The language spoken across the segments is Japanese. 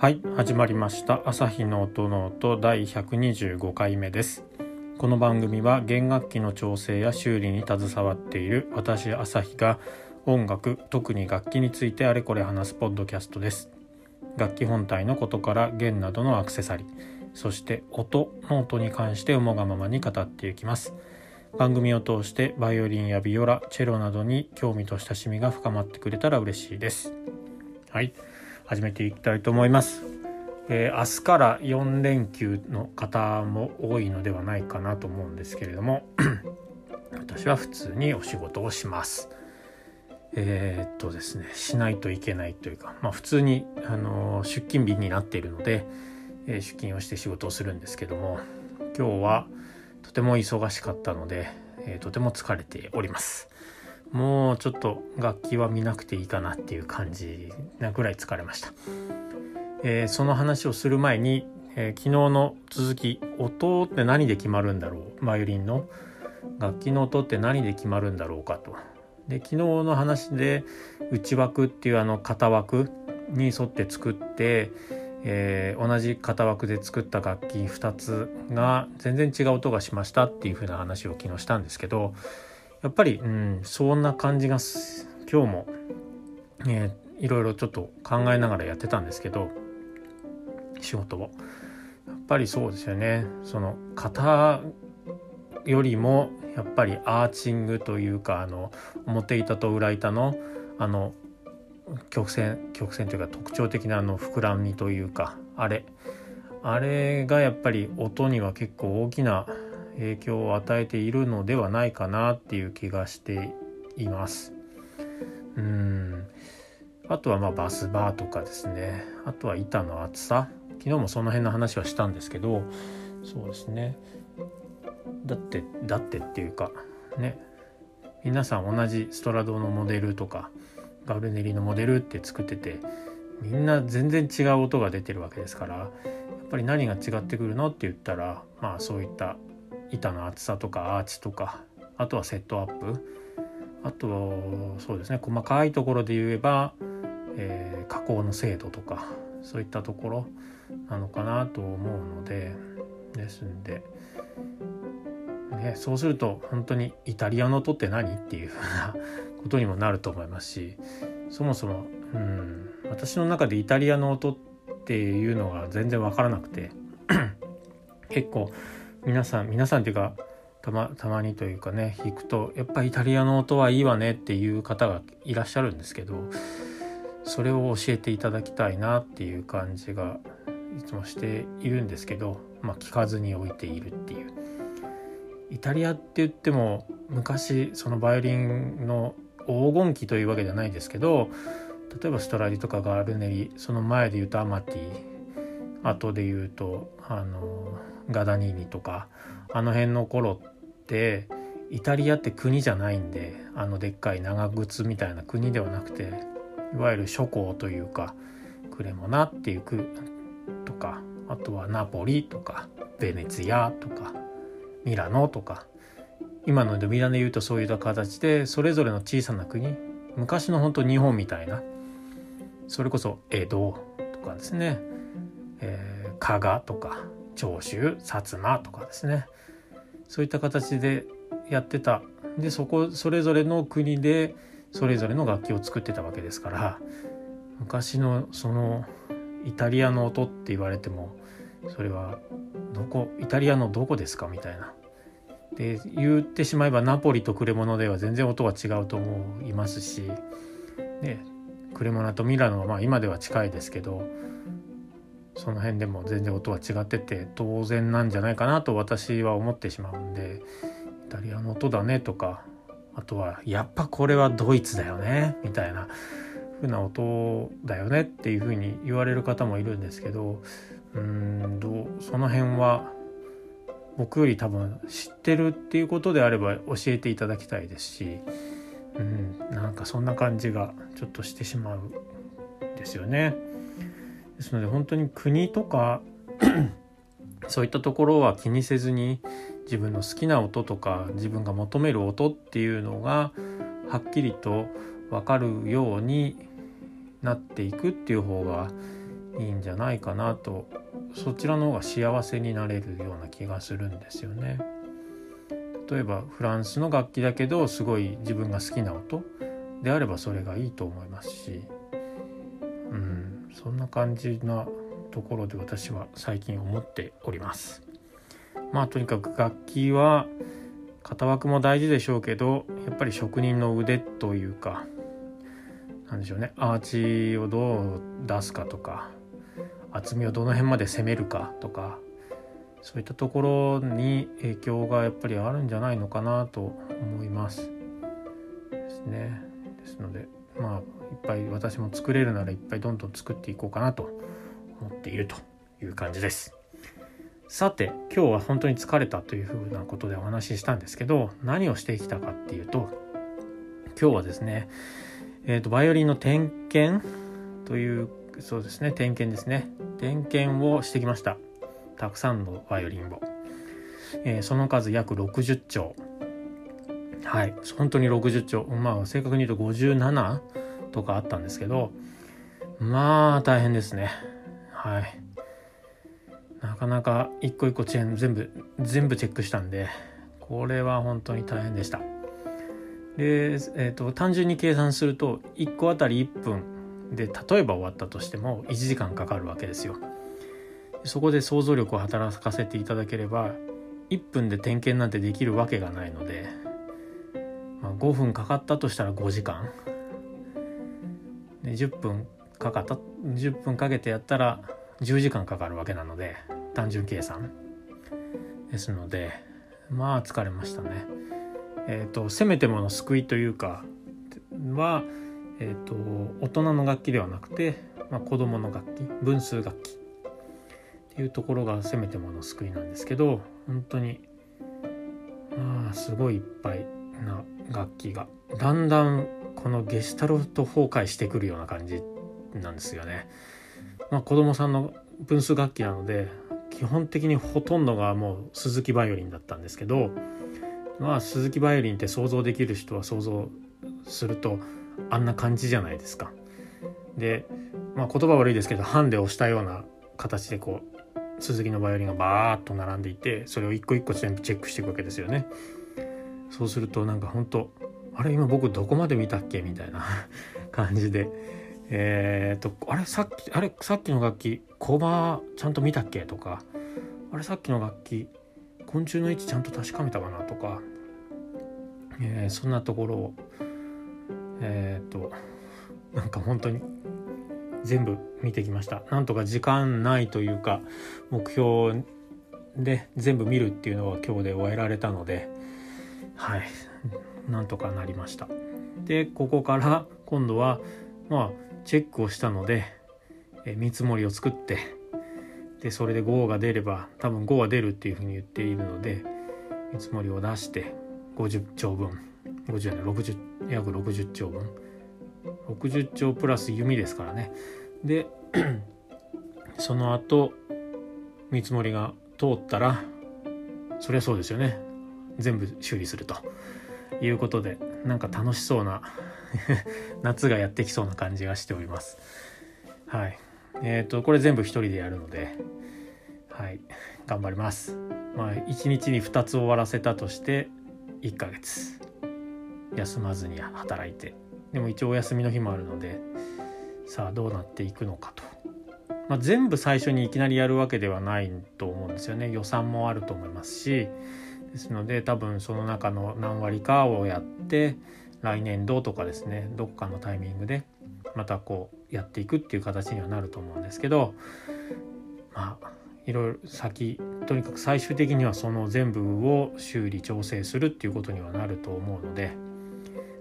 はい始まりました。朝日の音の音第125回目です。この番組は弦楽器の調整や修理に携わっている私朝日が音楽特に楽器についてあれこれ話すポッドキャストです。楽器本体のことから弦などのアクセサリーそして音の音に関して思がままに語っていきます。番組を通してバイオリンやビオラチェロなどに興味と親しみが深まってくれたら嬉しいです。はい。始めていきたいと思います、えー、明日から4連休の方も多いのではないかなと思うんですけれども 私は普通にお仕事をします。えー、っとですねしないといけないというかまあ普通に、あのー、出勤日になっているので、え出勤をして仕事をするんですけども今日はとても忙しかったので、えー、とても疲れております。もうちょっと楽器は見なくていいかなっていう感じなぐらい疲れました、えー、その話をする前に、えー、昨日の続き音って何で決まるんだろう？バイオリンの。楽器の音って何で決まるんだろうかと。で昨日の話で内枠っていうあの型枠に沿って作ってえー、同じ型枠で作った楽器2つが全然違う音がしましたっていう風な話を昨日したんですけどやっぱり、うん、そんな感じが今日も、えー、いろいろちょっと考えながらやってたんですけど仕事を。やっぱりそうですよね。その型よりもやっぱりアーチングというかあの表板と裏板のあの曲線曲線というか特徴的なあの膨らみというかあれ。あれがやっぱり音には結構大きな影響を与えているのではないかなっていう気がしています。うん。あとはまあバスバーとかですね。あとは板の厚さ。昨日もその辺の話はしたんですけどそうですね。だってだってっていうかね。皆さん同じストラドのモデルとかガルネリのモデルって作っててみんな全然違う音が出てるわけですからやっぱり何が違ってくるのって言ったらまあそういった板の厚さとかアーチとかあとはセットアップ。あとそうですね細かいところで言えば、えー、加工の精度とかそういったところなのかなと思うのでですんで、ね、そうすると本当にイタリアの音って何っていうふうなことにもなると思いますしそもそも、うん、私の中でイタリアの音っていうのが全然分からなくて 結構皆さん皆さんっていうかたまたまにというかね弾くとやっぱイタリアの音はいいわねっていう方がいらっしゃるんですけどそれを教えていただきたいなっていう感じがいつもしているんですけど、まあ、聞かずに置いているっていう。イタリアって言っても昔そのバイオリンの黄金期というわけじゃないですけど例えばストラディとかガールネリその前で言うとアマティ後で言うとあのガダニーニとかあの辺の頃ってイタリアって国じゃないんであのでっかい長靴みたいな国ではなくていわゆる諸侯というかクレモナっていう区とかあとはナポリとかベネツィアとかミラノとか今のでミラノで言うとそういった形でそれぞれの小さな国昔の本当日本みたいなそれこそ江戸とかですね、えー、加賀とか長州薩摩とかですねそういった形でやってたでそこそれぞれの国でそれぞれの楽器を作ってたわけですから昔のそのイタリアの音って言われてもそれはどこイタリアのどこですかみたいな。で言ってしまえばナポリとクレモノでは全然音が違うと思いますし、ね、クレモナとミラノはまあ今では近いですけどその辺でも全然音は違ってて当然なんじゃないかなと私は思ってしまうんでイタリアの音だねとかあとはやっぱこれはドイツだよねみたいな風な音だよねっていう風に言われる方もいるんですけどうんどうその辺は僕より多分知ってるっていうことであれば教えていただきたいですし、うん、なんかそんな感じがちょっとしてしまうんですよね。ですので本当に国とか そういったところは気にせずに自分の好きな音とか自分が求める音っていうのがはっきりと分かるようになっていくっていう方がいいんじゃないかなとそちらの方が幸せになれるような気がするんですよね。例えばフランスの楽器だけどすごい自分が好きな音であればそれがいいと思いますし、うん、そんな感じなところで私は最近思っております。まあとにかく楽器は型枠も大事でしょうけどやっぱり職人の腕というかなんでしょうね。アーチをどう出すかとか厚みをどの辺まで攻めるかとかそういったところに影響がやっぱりあるんじゃないのかなと思います。ですね。ですのでまあいっぱい私も作れるならいっぱいどんどん作っていこうかなと思っているという感じです。さて今日は本当に疲れたというふうなことでお話ししたんですけど何をしてきたかっていうと今日はですねえっ、ー、とバイオリンの点検というそうですね点検ですね。点検をしてきました。たくさんのバイオリンを、えー、その数約60丁はい。本当に60丁まあ正確に言うと57とかあったんですけどまあ大変ですね。はい。なかなか一個一個チェーン全部全部チェックしたんでこれは本当に大変でした。で、えーと、単純に計算すると1個あたり1分で例えば終わったとしても1時間かかるわけですよ。そこで想像力を働かせていただければ1分で点検なんてできるわけがないので、5分かかったとしたら5時間。で10分かかった。10分かけてやったら10時間かかるわけなので単純計算。ですのでまあ疲れましたね。えっ、ー、とせめてもの救いというかは、えーと、大人の楽器ではなくて、まあ、子供の楽器分数楽器。っていうところがせめてもの救いなんですけど本当にまあすごいいっぱいな楽器がだんだんこのゲシュタルト崩壊してくるような感じなんですよね。まあ、子供さんの分数楽器なので基本的にほとんどがもう鈴木バイオリンだったんですけどまあ鈴木バイオリンって想像できる人は想像するとあんな感じじゃないですか。で、まあ、言葉悪いですけどハンデをしたような形でこう鈴木のバイオリンがバーッと並んでいてそれを一個一個全部チェックしていくわけですよね。そうするとなんか本当あれ今僕どこまで見たっけみたいな 感じで。えっ、とあれさっきあれさっきの楽器コバちゃんと見たっけとか。あれさっきの楽器昆虫の位置ちゃんと確かめたかなとか、えー、そんなところをえっ、となんか本当に全部見てきました。なんとか時間ないというか目標で全部見るっていうのは今日で終えられたので。はい。なんとかなりました。でここから今度はまあチェックをしたので、え見積もりを作ってでそれで5が出れば多分5は出るっていうふうに言っているので見積もりを出して50兆分50じゃない60約60兆分。60兆プラス弓ですからね。でその後見積もりが通ったらそりゃそうですよね。全部修理するということでなんか楽しそうな 夏がやってきそうな感じがしております。はい。え、ー、とこれ全部一人でやるのではい。頑張ります。まあ1日に2つ終わらせたとして1ヶ月。休まずに働いて。でも一応お休みの日もあるのでさあどうなっていくのかと、まあ、全部最初にいきなりやるわけではないと思うんですよね。予算もあると思いますしですので多分その中の何割かをやって来年度とかですねどっかのタイミングでまたこうやっていくっていう形にはなると思うんですけどまあいろいろ先とにかく最終的にはその全部を修理調整するっていうことにはなると思うので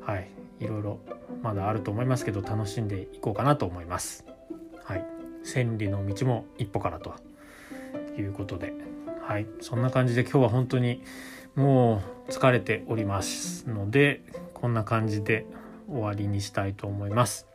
はいいろいろまだあると思いますけど楽しんでいこうかなと思います。はい、千里の道も一歩からということではいそんな感じで今日は本当にもう疲れておりますのでこんな感じで終わりにしたいと思います。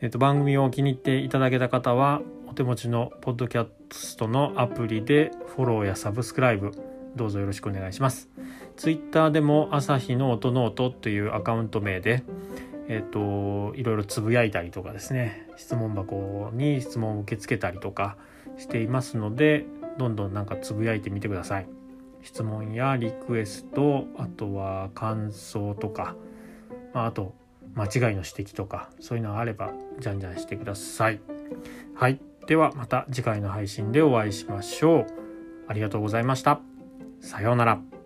えっと、番組を気に入っていただけた方はお手持ちのポッドキャストのアプリでフォローやサブスクライブどうぞよろしくお願いします。ツイッターでも朝日ノートノートというアカウント名で、えっ、といろいろつぶやいたりとかですね質問箱に質問を受け付けたりとかしていますのでどんどんなんかつぶやいてみてください。質問やリクエストあとは感想とか、まあ、あと間違いの指摘とかそういうのがあればじゃんじゃんしてください。はい。ではまた次回の配信でお会いしましょう。ありがとうございました。さようなら。